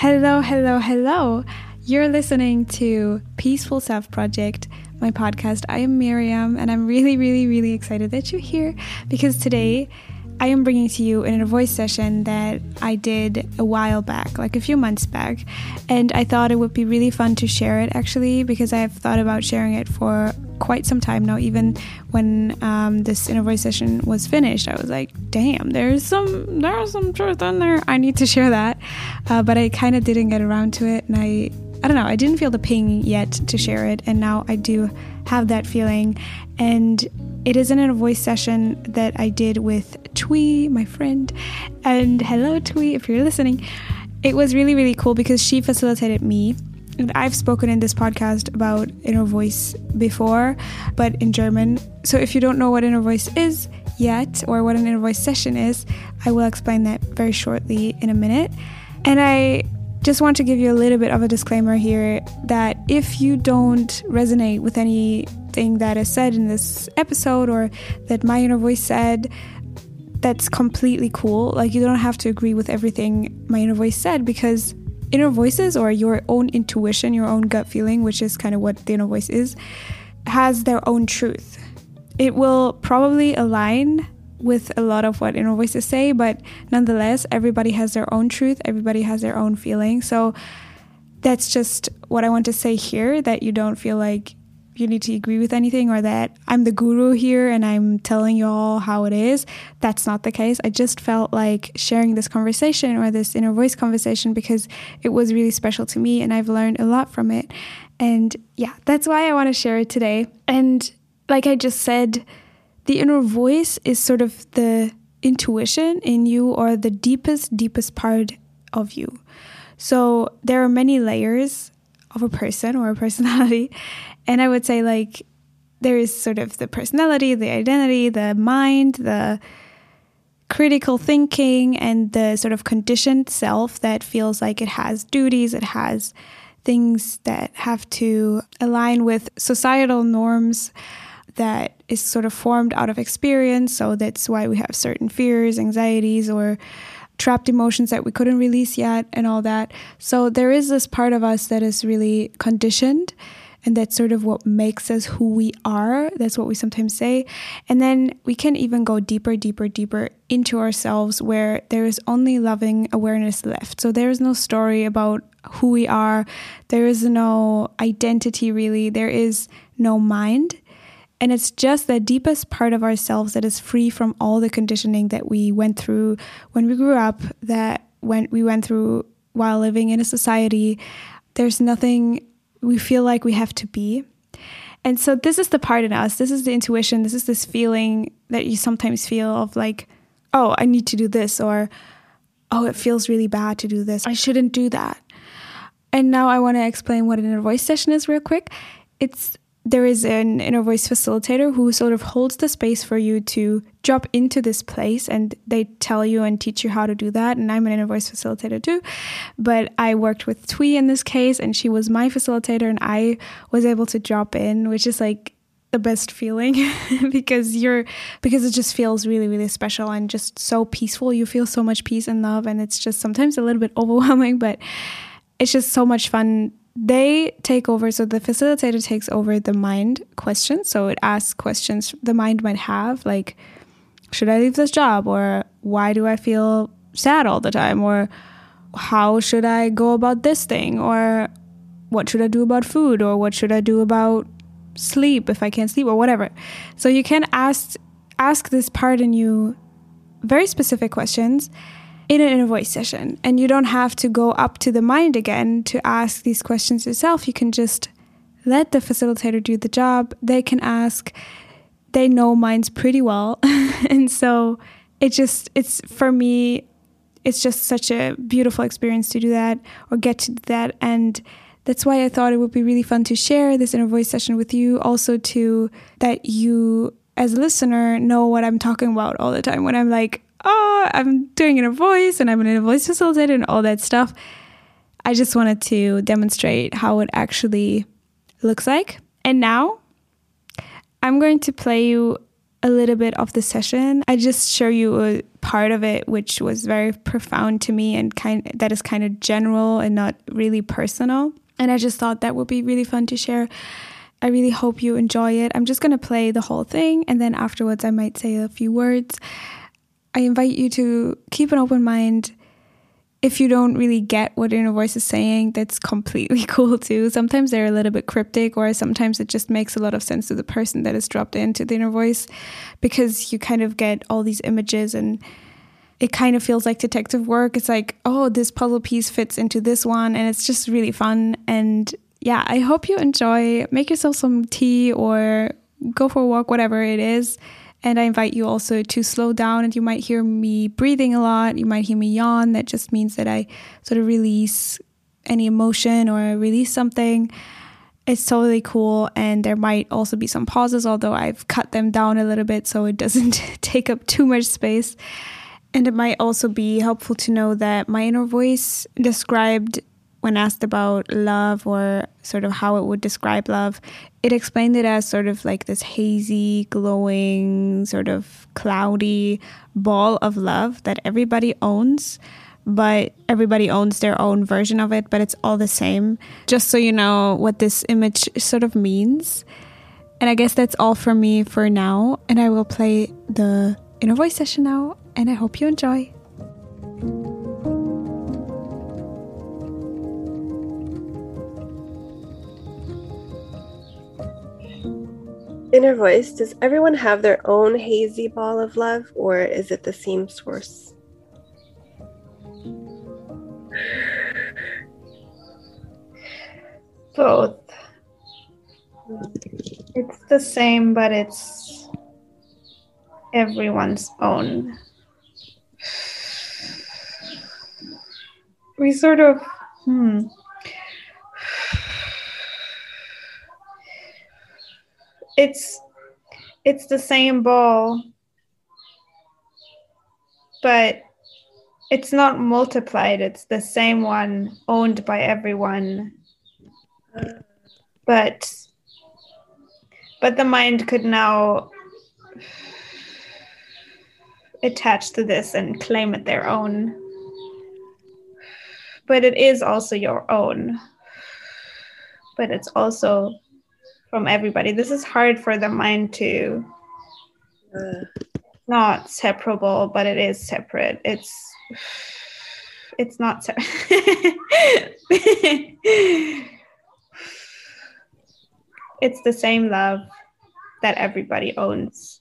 Hello, hello, hello. You're listening to Peaceful Self Project, my podcast. I am Miriam, and I'm really, really, really excited that you're here because today I am bringing to you inner voice session that I did a while back, like a few months back. And I thought it would be really fun to share it actually, because I've thought about sharing it for quite some time now. Even when um, this inner voice session was finished, I was like, damn, there's some, there's some truth in there. I need to share that. Uh, but I kind of didn't get around to it. And I, I don't know, I didn't feel the ping yet to share it. And now I do have that feeling. And it is an inner voice session that I did with Twee, my friend. And hello, Twee, if you're listening. It was really, really cool because she facilitated me. And I've spoken in this podcast about inner voice before, but in German. So if you don't know what inner voice is yet, or what an inner voice session is, I will explain that very shortly in a minute. And I just want to give you a little bit of a disclaimer here that if you don't resonate with anything that is said in this episode or that my inner voice said, that's completely cool. Like, you don't have to agree with everything my inner voice said because inner voices or your own intuition, your own gut feeling, which is kind of what the inner voice is, has their own truth. It will probably align with a lot of what inner voices say, but nonetheless, everybody has their own truth, everybody has their own feeling. So that's just what I want to say here that you don't feel like you need to agree with anything or that I'm the guru here and I'm telling you all how it is. That's not the case. I just felt like sharing this conversation or this inner voice conversation because it was really special to me and I've learned a lot from it. And yeah, that's why I want to share it today. And like I just said, the inner voice is sort of the intuition in you or the deepest, deepest part of you. So there are many layers of a person or a personality. And I would say, like, there is sort of the personality, the identity, the mind, the critical thinking, and the sort of conditioned self that feels like it has duties, it has things that have to align with societal norms that is sort of formed out of experience. So that's why we have certain fears, anxieties, or trapped emotions that we couldn't release yet, and all that. So there is this part of us that is really conditioned and that's sort of what makes us who we are. That's what we sometimes say. And then we can even go deeper, deeper, deeper into ourselves where there is only loving awareness left. So there is no story about who we are, there is no identity really, there is no mind. And it's just the deepest part of ourselves that is free from all the conditioning that we went through when we grew up, that when we went through while living in a society. There's nothing we feel like we have to be. And so this is the part in us. This is the intuition. This is this feeling that you sometimes feel of like, oh, I need to do this, or oh, it feels really bad to do this. I shouldn't do that. And now I want to explain what an inner voice session is real quick. It's there is an inner voice facilitator who sort of holds the space for you to drop into this place and they tell you and teach you how to do that and i'm an inner voice facilitator too. But i worked with twee in this case and she was my facilitator and i was able to drop in which is like the best feeling because you're because it just feels really really special and just so peaceful. You feel so much peace and love and it's just sometimes a little bit overwhelming but it's just so much fun they take over so the facilitator takes over the mind questions. So it asks questions the mind might have like should i leave this job? Or why do i feel sad all the time? Or how should i go about this thing? Or what should i do about food? Or what should i do about sleep if i can't sleep? Or whatever. So you can ask ask this part in you very specific questions in an inner voice session. And you don't have to go up to the mind again to ask these questions yourself. You can just let the facilitator do the job. They can ask, they know minds pretty well. and so it just, it's for me, it's just such a beautiful experience to do that or get to do that. And that's why I thought it would be really fun to share this inner voice session with you. Also, to that you, as a listener, know what I'm talking about all the time when I'm like, oh, I'm doing inner voice and I'm an inner voice facilitator and all that stuff. I just wanted to demonstrate how it actually looks like. And now I'm going to play you a little bit of the session. I just show you a part of it which was very profound to me and kind that is kind of general and not really personal. And I just thought that would be really fun to share. I really hope you enjoy it. I'm just going to play the whole thing and then afterwards I might say a few words. I invite you to keep an open mind if you don't really get what inner voice is saying, that's completely cool too. Sometimes they're a little bit cryptic, or sometimes it just makes a lot of sense to the person that is dropped into the inner voice because you kind of get all these images and it kind of feels like detective work. It's like, oh, this puzzle piece fits into this one, and it's just really fun. And yeah, I hope you enjoy. Make yourself some tea or go for a walk, whatever it is. And I invite you also to slow down, and you might hear me breathing a lot. You might hear me yawn. That just means that I sort of release any emotion or release something. It's totally cool. And there might also be some pauses, although I've cut them down a little bit so it doesn't take up too much space. And it might also be helpful to know that my inner voice described when asked about love or sort of how it would describe love, it explained it as sort of like this hazy, glowing, sort of cloudy ball of love that everybody owns, but everybody owns their own version of it, but it's all the same. Just so you know what this image sort of means. And I guess that's all for me for now. And I will play the inner voice session now, and I hope you enjoy. Inner voice, does everyone have their own hazy ball of love, or is it the same source? Both. It's the same, but it's everyone's own. We sort of, hmm. It's it's the same ball but it's not multiplied. It's the same one owned by everyone. But but the mind could now attach to this and claim it their own. But it is also your own. But it's also from everybody. This is hard for the mind to uh. not separable, but it is separate. It's it's not se- it's the same love that everybody owns.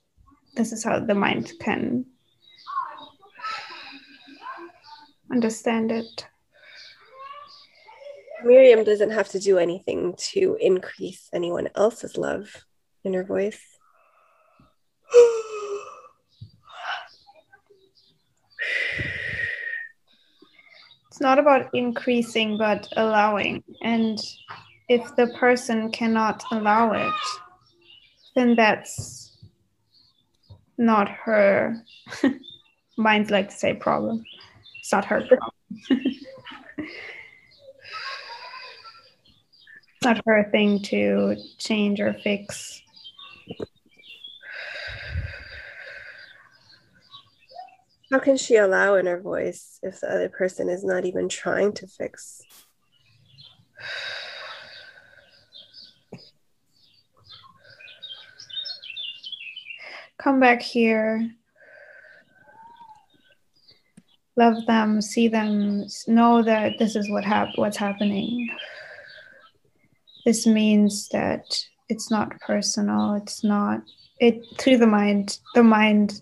This is how the mind can understand it. Miriam doesn't have to do anything to increase anyone else's love inner voice. it's not about increasing, but allowing. And if the person cannot allow it, then that's not her. Minds like to say problem. It's not her problem. not her thing to change or fix. How can she allow inner voice if the other person is not even trying to fix? Come back here. Love them, see them, know that this is what hap- what's happening. This means that it's not personal. It's not it through the mind. The mind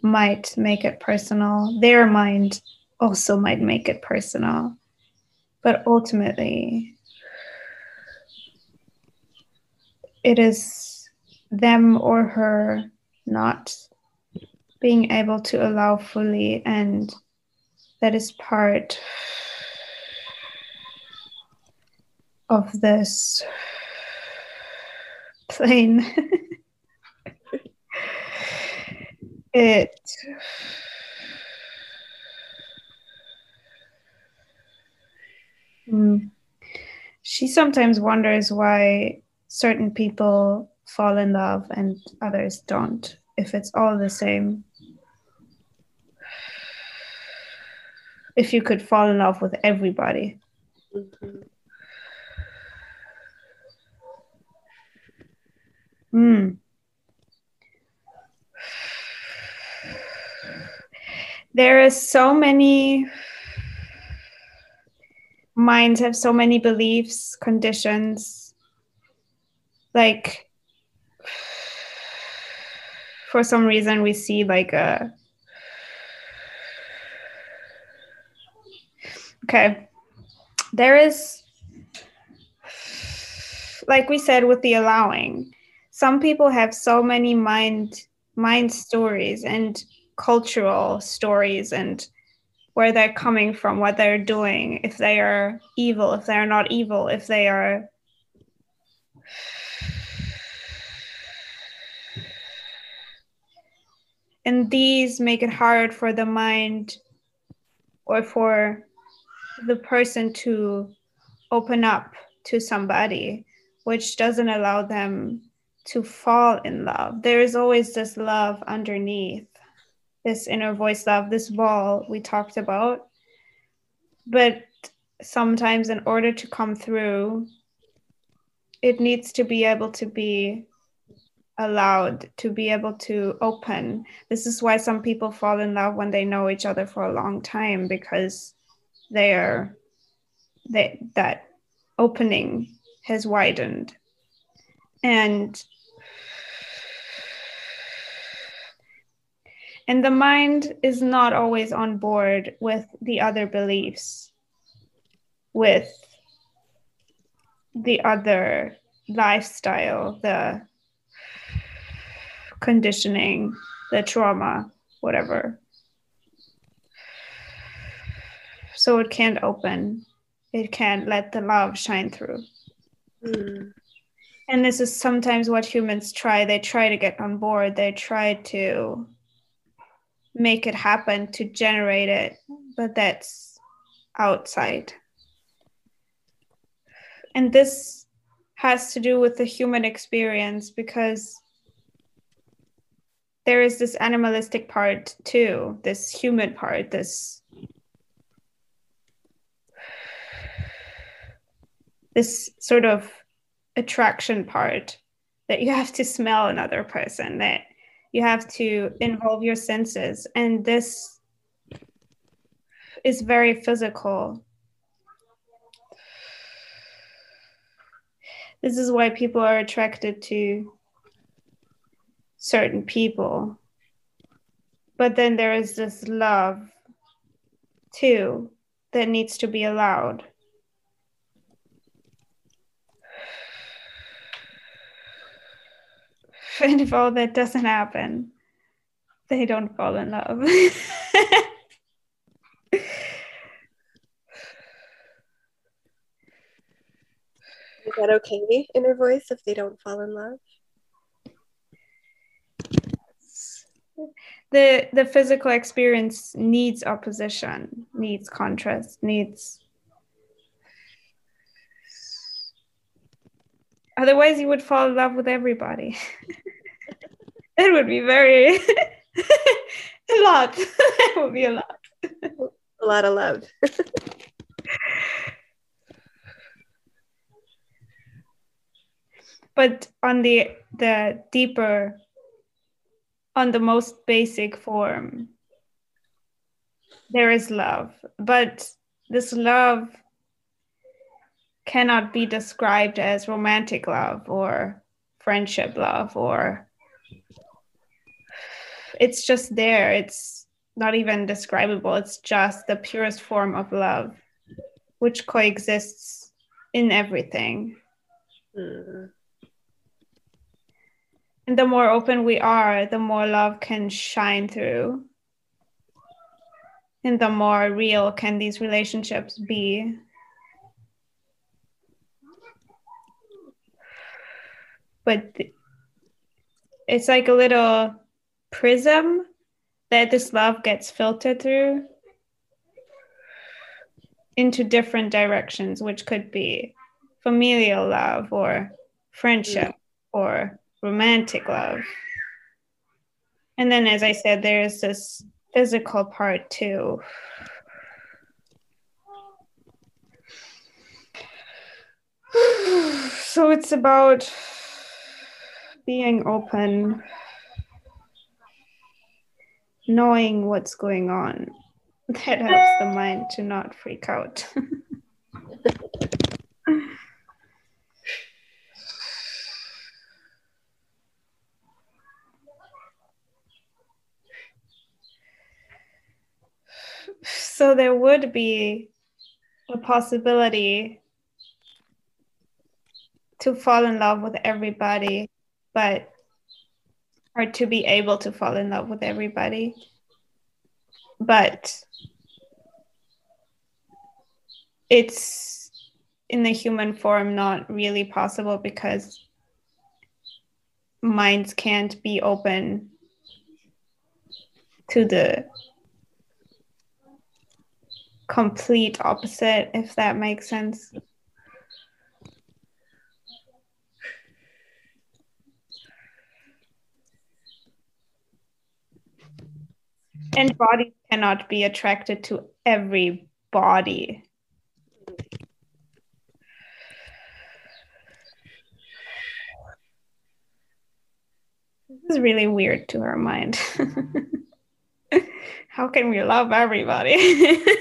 might make it personal. Their mind also might make it personal. But ultimately, it is them or her not being able to allow fully, and that is part of this plane. it mm, she sometimes wonders why certain people fall in love and others don't if it's all the same. If you could fall in love with everybody. Mm-hmm. Mm. There is so many minds have so many beliefs, conditions. Like for some reason we see like a Okay. There is like we said with the allowing some people have so many mind mind stories and cultural stories and where they're coming from, what they're doing, if they are evil, if they're not evil, if they are and these make it hard for the mind or for the person to open up to somebody which doesn't allow them to fall in love. There is always this love underneath, this inner voice love, this wall we talked about. But sometimes, in order to come through, it needs to be able to be allowed to be able to open. This is why some people fall in love when they know each other for a long time because they are they that opening has widened and and the mind is not always on board with the other beliefs with the other lifestyle the conditioning the trauma whatever. So it can't open. It can't let the love shine through. Mm. And this is sometimes what humans try they try to get on board they try to make it happen to generate it, but that's outside. And this has to do with the human experience because there is this animalistic part too, this human part, this this sort of attraction part that you have to smell another person that you have to involve your senses. And this is very physical. This is why people are attracted to certain people. But then there is this love too that needs to be allowed And if all that doesn't happen, they don't fall in love. Is that okay, inner voice, if they don't fall in love? The the physical experience needs opposition, needs contrast, needs Otherwise, you would fall in love with everybody. it would be very a lot. it would be a lot. a lot of love. but on the the deeper on the most basic form there is love but this love cannot be described as romantic love or friendship love or it's just there. It's not even describable. It's just the purest form of love which coexists in everything. Mm. and the more open we are the more love can shine through. And the more real can these relationships be. But it's like a little prism that this love gets filtered through into different directions, which could be familial love or friendship or romantic love. And then, as I said, there's this physical part too. so it's about being open, knowing what's going on. That helps the mind to not freak out. so there would be a possibility to fall in love with everybody, but or to be able to fall in love with everybody. But it's in the human form not really possible because minds can't be open to the complete opposite, if that makes sense. And bodies cannot be attracted to every body. This is really weird to her mind. How can we love everybody?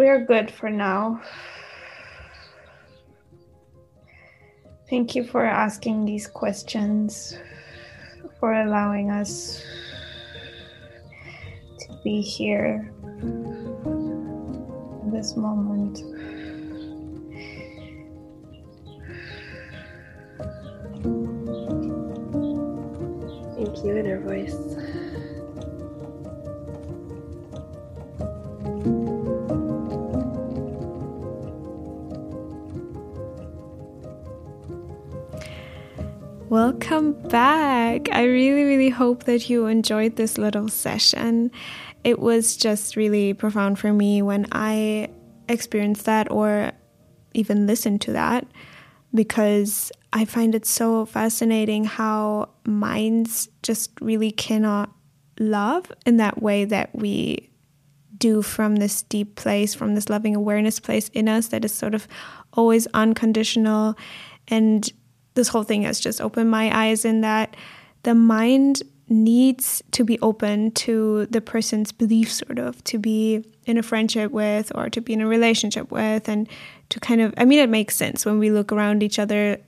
We're good for now. Thank you for asking these questions, for allowing us to be here in this moment. Thank you, in inner voice. Welcome back. I really, really hope that you enjoyed this little session. It was just really profound for me when I experienced that or even listened to that because I find it so fascinating how minds just really cannot love in that way that we do from this deep place, from this loving awareness place in us that is sort of always unconditional and this whole thing has just opened my eyes in that the mind needs to be open to the person's belief, sort of, to be in a friendship with or to be in a relationship with, and to kind of, I mean, it makes sense. When we look around each other,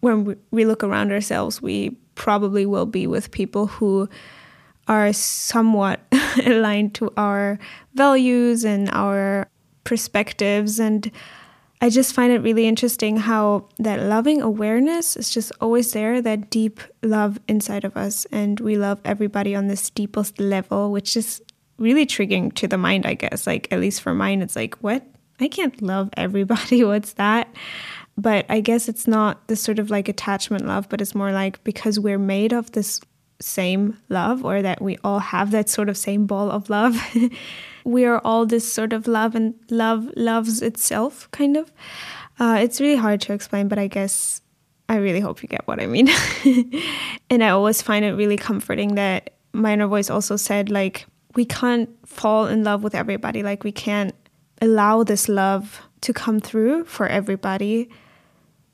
when we look around ourselves, we probably will be with people who are somewhat aligned to our values and our perspectives and I just find it really interesting how that loving awareness is just always there, that deep love inside of us. And we love everybody on this deepest level, which is really triggering to the mind, I guess. Like, at least for mine, it's like, what? I can't love everybody. What's that? But I guess it's not this sort of like attachment love, but it's more like because we're made of this same love or that we all have that sort of same ball of love. we are all this sort of love and love loves itself kind of. Uh, it's really hard to explain but i guess i really hope you get what i mean. And i always find it really comforting that my inner voice also said like we can't fall in love with everybody. Like we can't allow this love to come through for everybody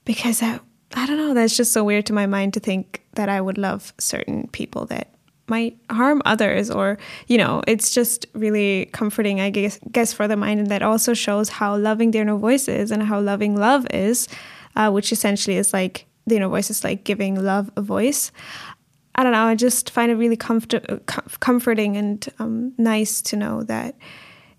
because I, I don't know that's just so weird to my mind to think that i would love certain people that might harm others or you know it's just really comforting i guess guess for the mind and that also shows how loving the inner voice is and how loving love is uh, which essentially is like the inner voice is like giving love a voice. I don't know i just find it really comfort- comforting and um, nice to know that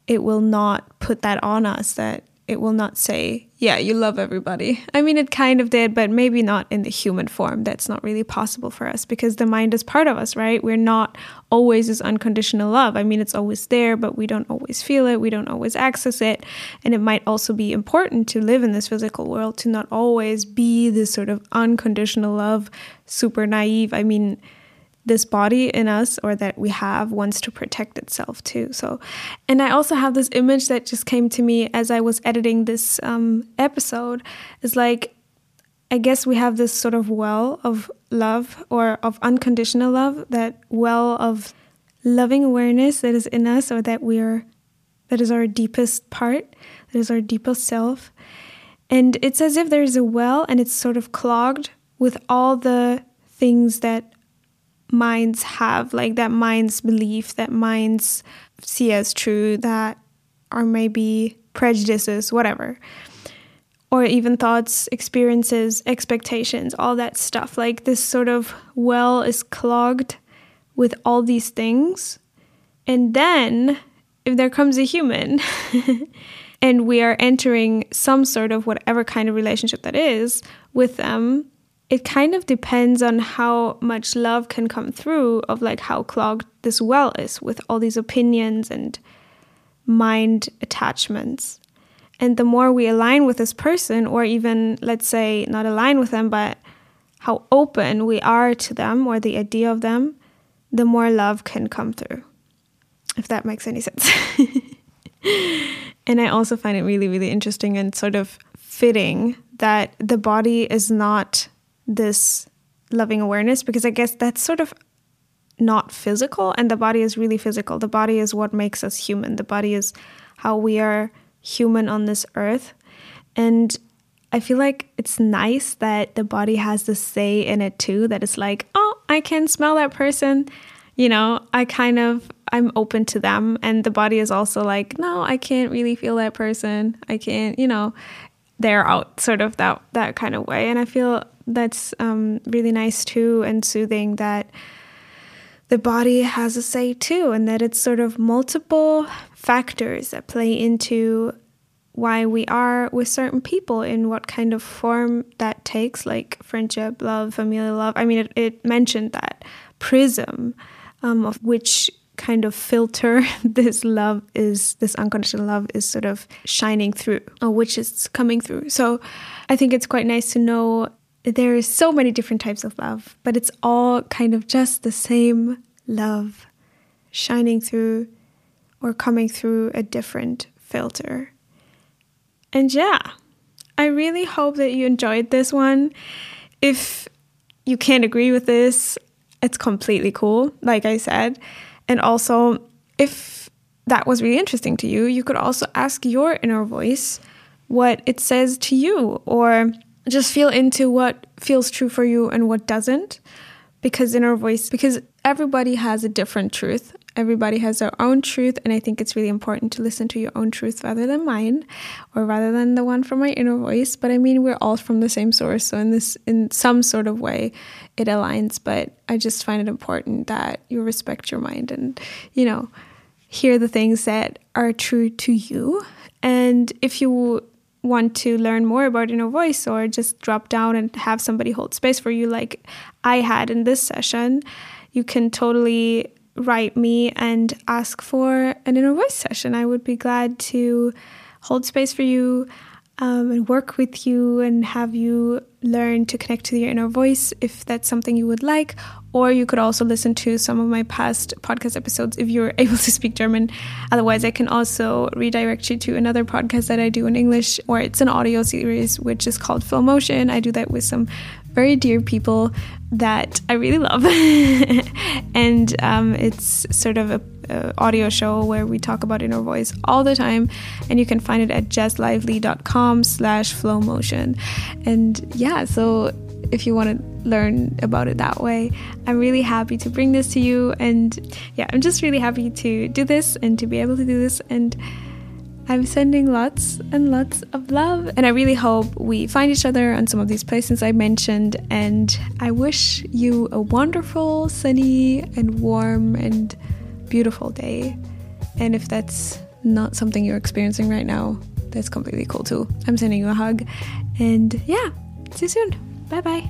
it will not put that on us that it will not say, yeah, you love everybody. I mean, it kind of did, but maybe not in the human form. That's not really possible for us because the mind is part of us, right? We're not always this unconditional love. I mean, it's always there, but we don't always feel it. We don't always access it. And it might also be important to live in this physical world to not always be this sort of unconditional love, super naive. I mean, this body in us or that we have wants to protect itself too. So, and I also have this image that just came to me as I was editing this um, episode. Is like, I guess we have this sort of well of love or of unconditional love, that well of loving awareness that is in us or that we are, that is our deepest part, that is our deepest self. And it's as if there's a well and it's sort of clogged with all the things that minds have, like that minds belief, that minds see as true, that are maybe prejudices, whatever. Or even thoughts, experiences, expectations, all that stuff. Like this sort of well is clogged with all these things. And then, if there comes a human and we are entering some sort of whatever kind of relationship that is with them, it kind of depends on how much love can come through of like how clogged this well is with all these opinions and mind attachments. And the more we align with this person or even let's say not align with them but how open we are to them or the idea of them the more love can come through if that makes any sense. And i also find it really really interesting and sort of fitting that the body is not this loving awareness because I guess that's sort of not physical and the body is really physical. The body is what makes us human. The body is how we are human on this earth. And I feel like it's nice that the body has the say in it too, that it's like, oh, I can smell that person. You know, I kind of, I'm open to them. And the body is also like, no, I can't really feel that person. I can't, you know, they're out sort of that, that kind of way. And I feel that's um, really nice too and soothing that the body has a say too, and that it's sort of multiple factors that play into why we are with certain people in what kind of form that takes, like friendship, love, familial love. I mean, it, it mentioned that prism um, of which kind of filter this love is, this unconditional love is sort of shining through, or which is coming through. So I think it's quite nice to know there is so many different types of love, but it's all kind of just the same love shining through or coming through a different filter. And yeah, I really hope that you enjoyed this one. If you can't agree with this, it's completely cool, like I said. And also, if that was really interesting to you, you could also ask your inner voice what it says to you or just feel into what feels true for you and what doesn't. Because inner voice because everybody has a different truth everybody has their own truth and i think it's really important to listen to your own truth rather than mine or rather than the one from my inner voice. But i mean we're all from the same source so in this in some sort of way it aligns. But i just find it important that you respect your mind and you know hear the things that are true to you. And if you want to learn more about inner voice or just drop down and have somebody hold space for you like I had in this session, you can totally write me and ask for an inner voice session. I would be glad to hold space for you um, and work with you and have you learn to connect to your inner voice if that's something you would like. Or you could also listen to some of my past podcast episodes if you're able to speak German. Otherwise, I can also redirect you to another podcast that I do in English, or it's an audio series which is called Flow Motion. I do that with some very dear people that I really love. and um, it's sort of a, audio show where we talk about inner voice all the time. And you can find it at jesslively.com slash flow motion. And yeah, so if you want to learn about it that way, I'm really happy to bring this to you. And yeah, I'm just really happy to do this and to be able to do this. And I'm sending lots and lots of love, and I really hope we find each other on some of these places I mentioned. And I wish you a wonderful, sunny, and warm, and beautiful day. And if that's not something you're experiencing right now, that's completely cool too. I'm sending you a hug, and yeah, see you soon. Bye bye.